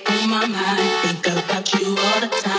on my mind. Think about you all the time.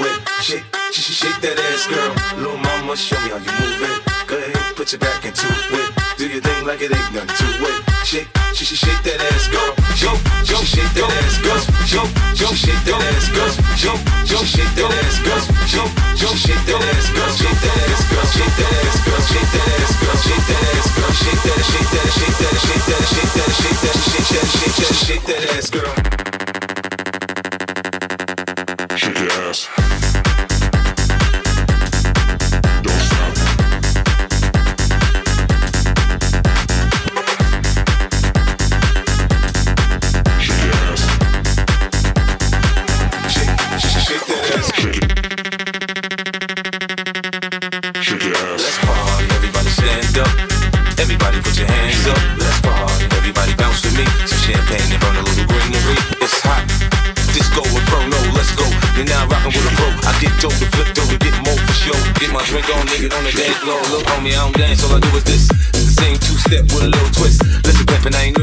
whip. Shake, shake, shake that ass, girl. Little mama, show me how you move it. Go ahead, put your back into it. Do your thing like it ain't nothing to it. Shake, shake, shake that ass, girl. Shake, shake, shake that ass, girl. Shake, shake, shake that ass, girl. Yo, yo, shake that ass, girl. Yo, yo, shake that ass, girl. Shake that ass, girl. Shake that ass, girl. Shake that ass, girl. Shake that ass, girl. Shake that, shake that, shake that, shake that, shake that, shake that, shake that, shake that, shake that ass, girl. on the dance floor. Look on I don't dance. All I do is this. It's the same two step with a little twist. Listen, pimpin', I ain't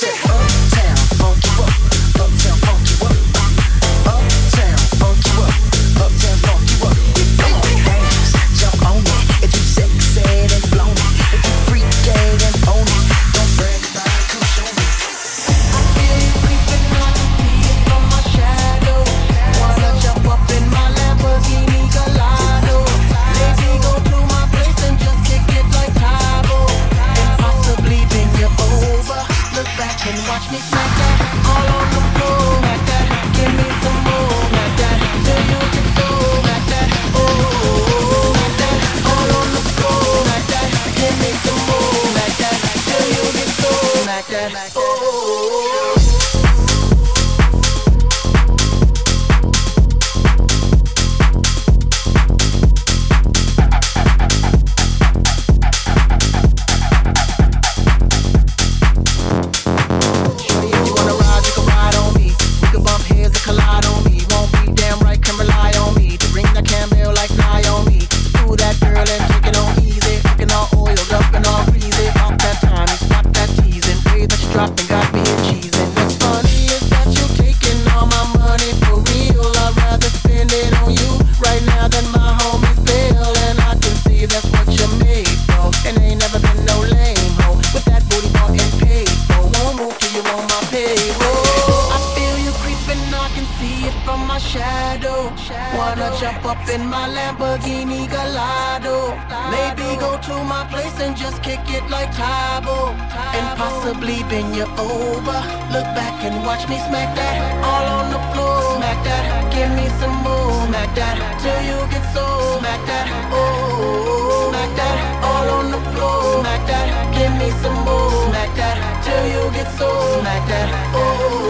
shit. in my Lamborghini Gallardo. Maybe go to my place and just kick it like Tae Bo. And possibly bend you over. Look back and watch me smack that all on the floor. Smack that, give me some more. Smack that till you get so. Smack that, oh. Smack that all on the floor. Smack that, give me some more. Smack that till you get so. Smack that, oh.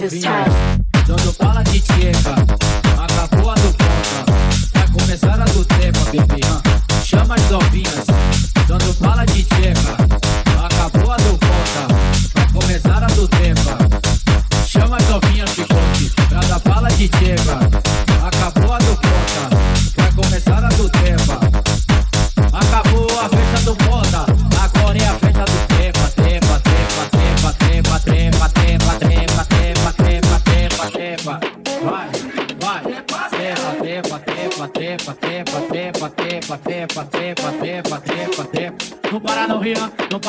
It's his time.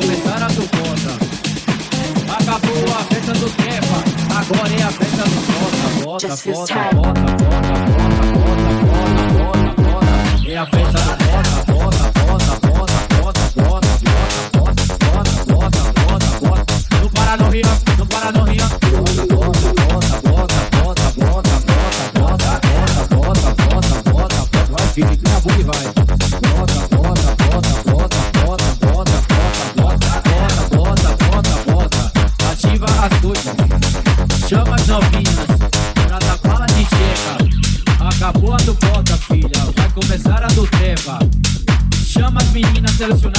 começaram a do conta. Acabou a festa do tempo, agora é a festa do bota, bota, bota, bota, bota, bota, bota, bota, bota, bota, é a festa do el.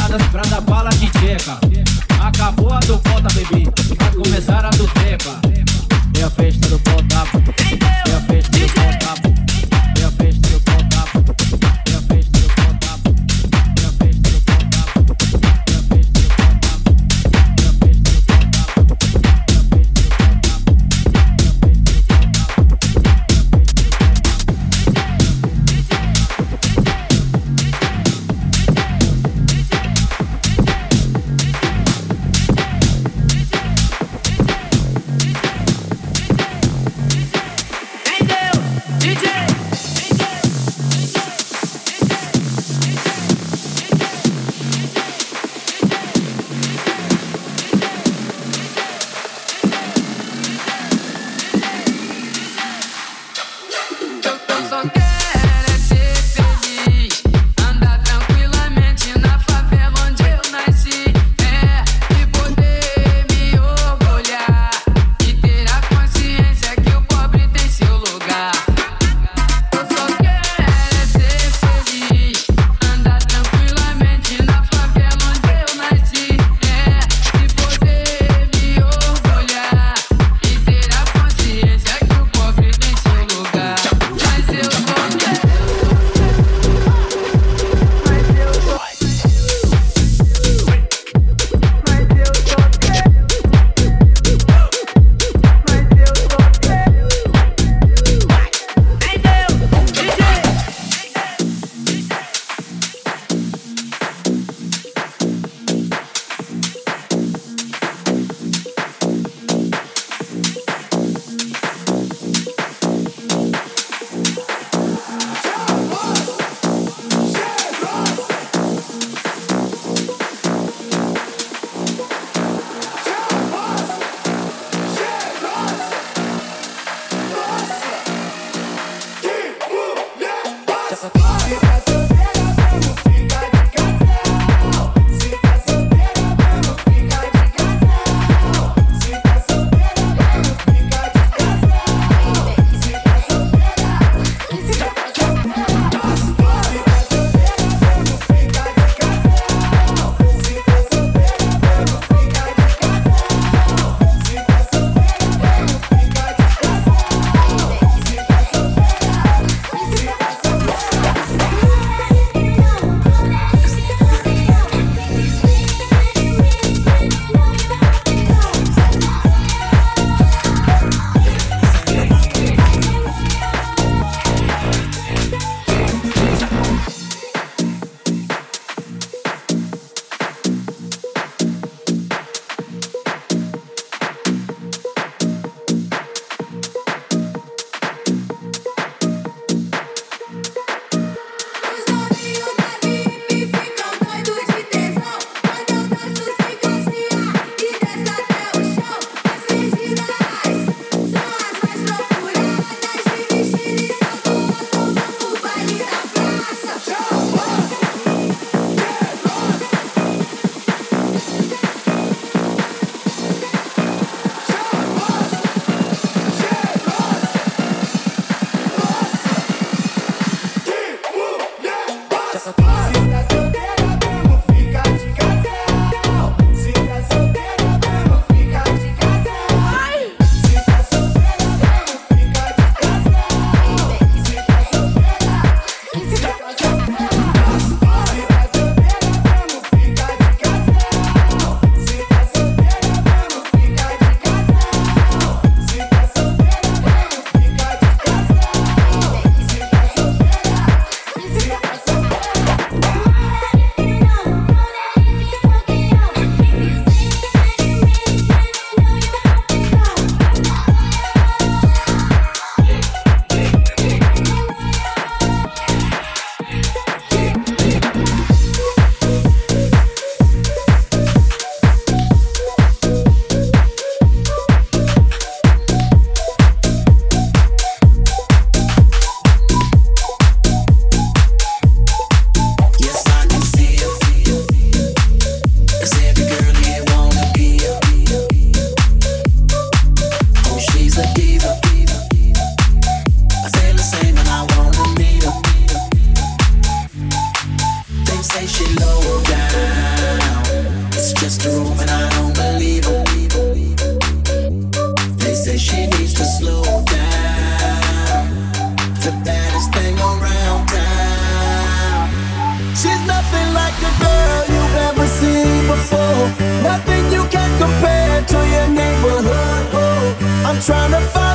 and I don't. They say she needs to slow down. The baddest thing around town. She's nothing like the girl you've ever seen before. Nothing you can compare to your neighborhood. I'm trying to find.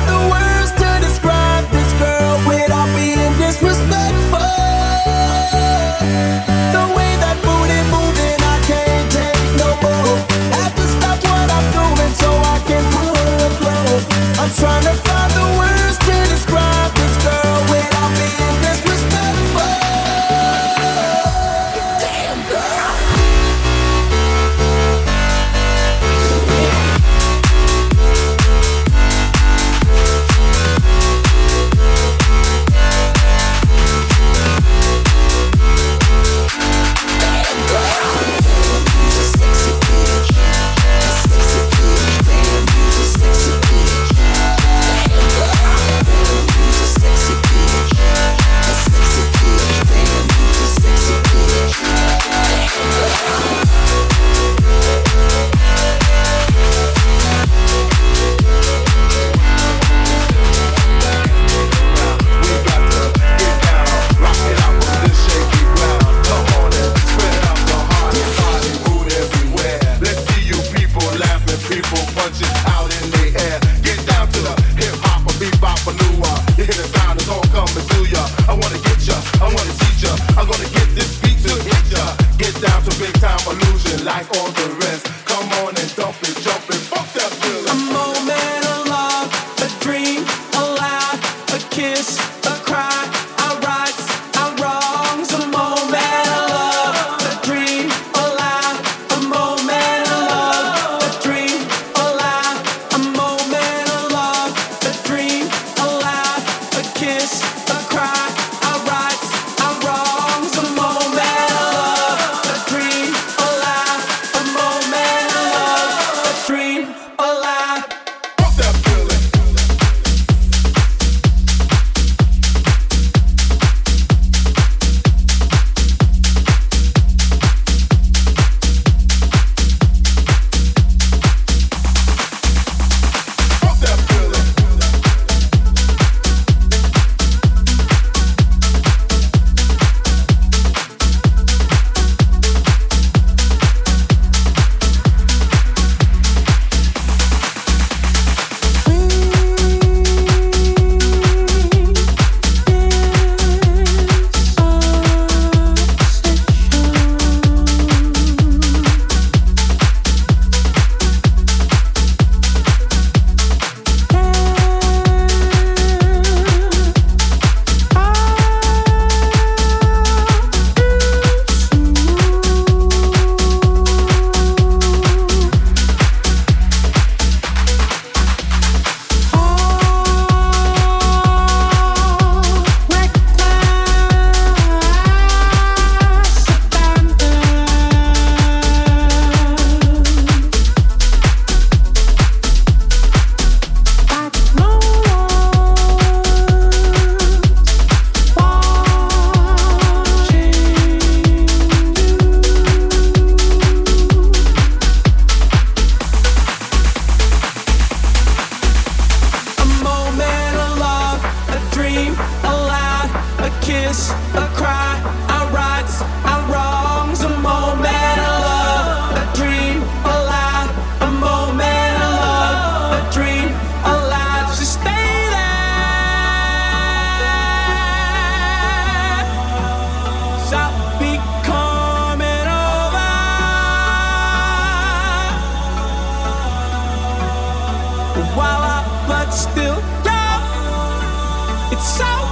so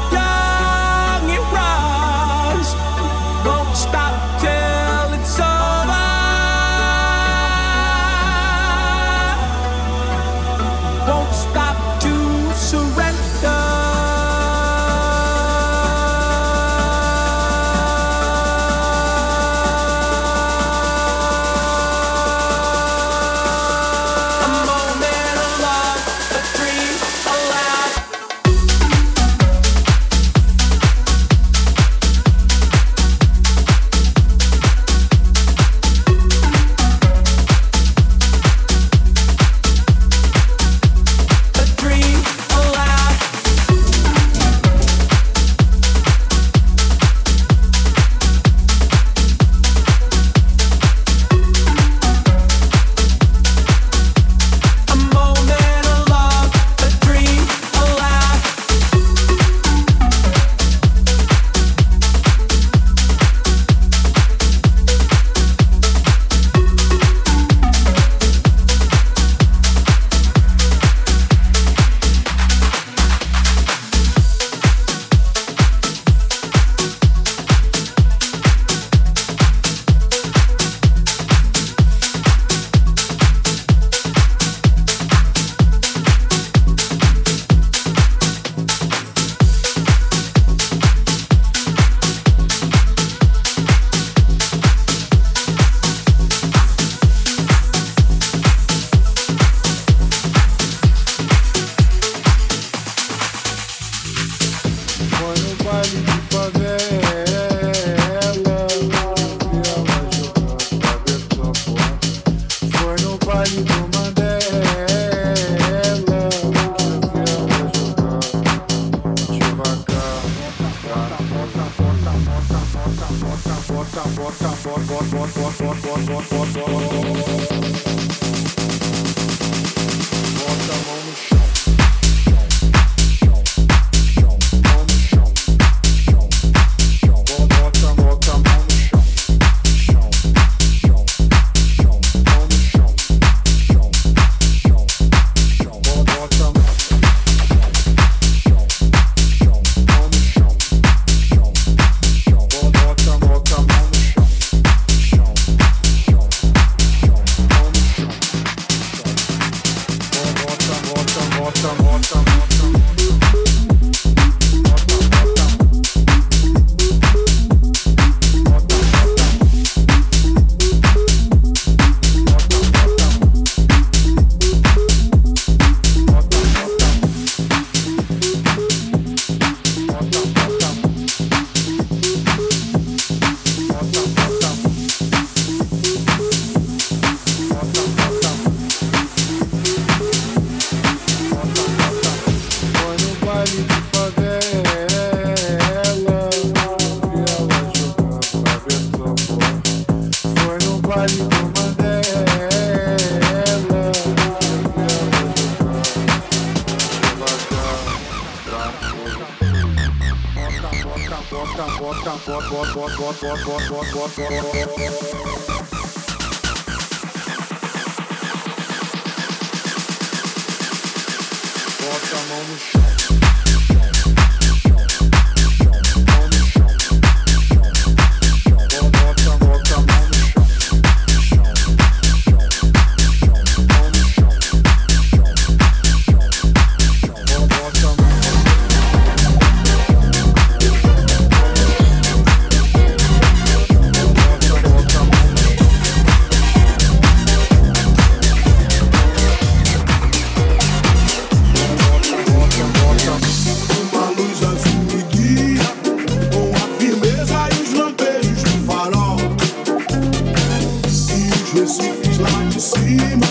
lá de cima.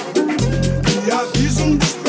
E aviso um dos